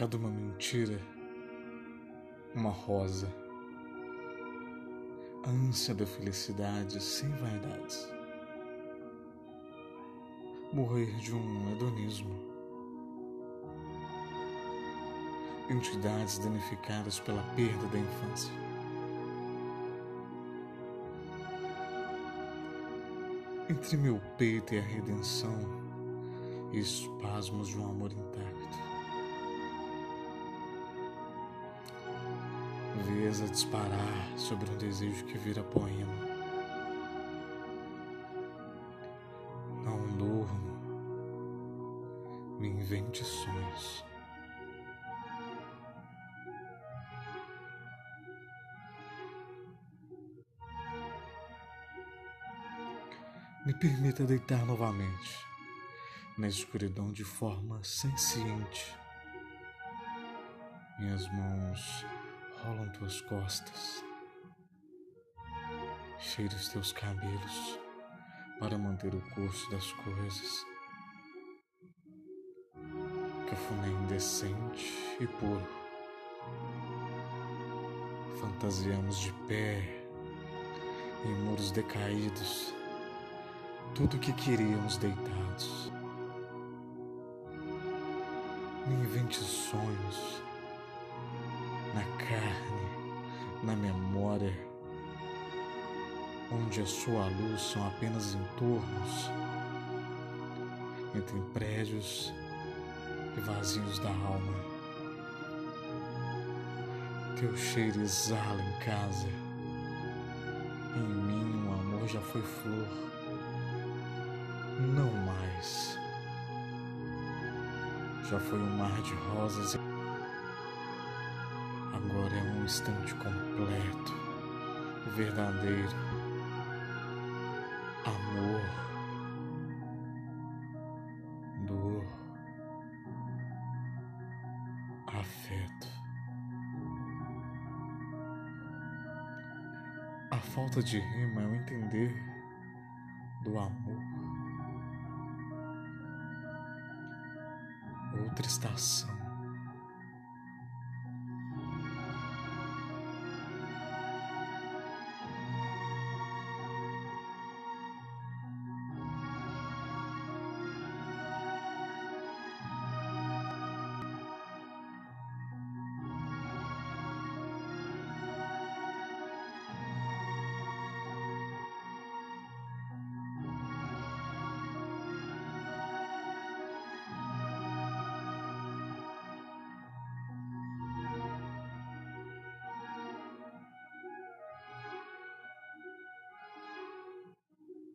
cada uma mentira, uma rosa. Ânsia da felicidade sem vaidades. Morrer de um hedonismo. Entidades danificadas pela perda da infância. Entre meu peito e a redenção, espasmos de um amor intacto. Vez a disparar sobre um desejo que vira poema. Não durmo, me invente sonhos. Me permita deitar novamente na escuridão de forma senciente. Minhas mãos rolam tuas costas. Cheira os teus cabelos para manter o curso das coisas. Cafuné indecente e puro. Fantasiamos de pé em muros decaídos, tudo o que queríamos deitados. Me invente sonhos na carne, na memória, onde a sua luz são apenas entornos entre prédios e vazios da alma. Teu cheiro exala em casa. Em mim o amor já foi flor. Não mais. Já foi um mar de rosas. Agora é um instante completo, verdadeiro. Amor, dor, afeto. A falta de rima é o entender do amor. Outra estação.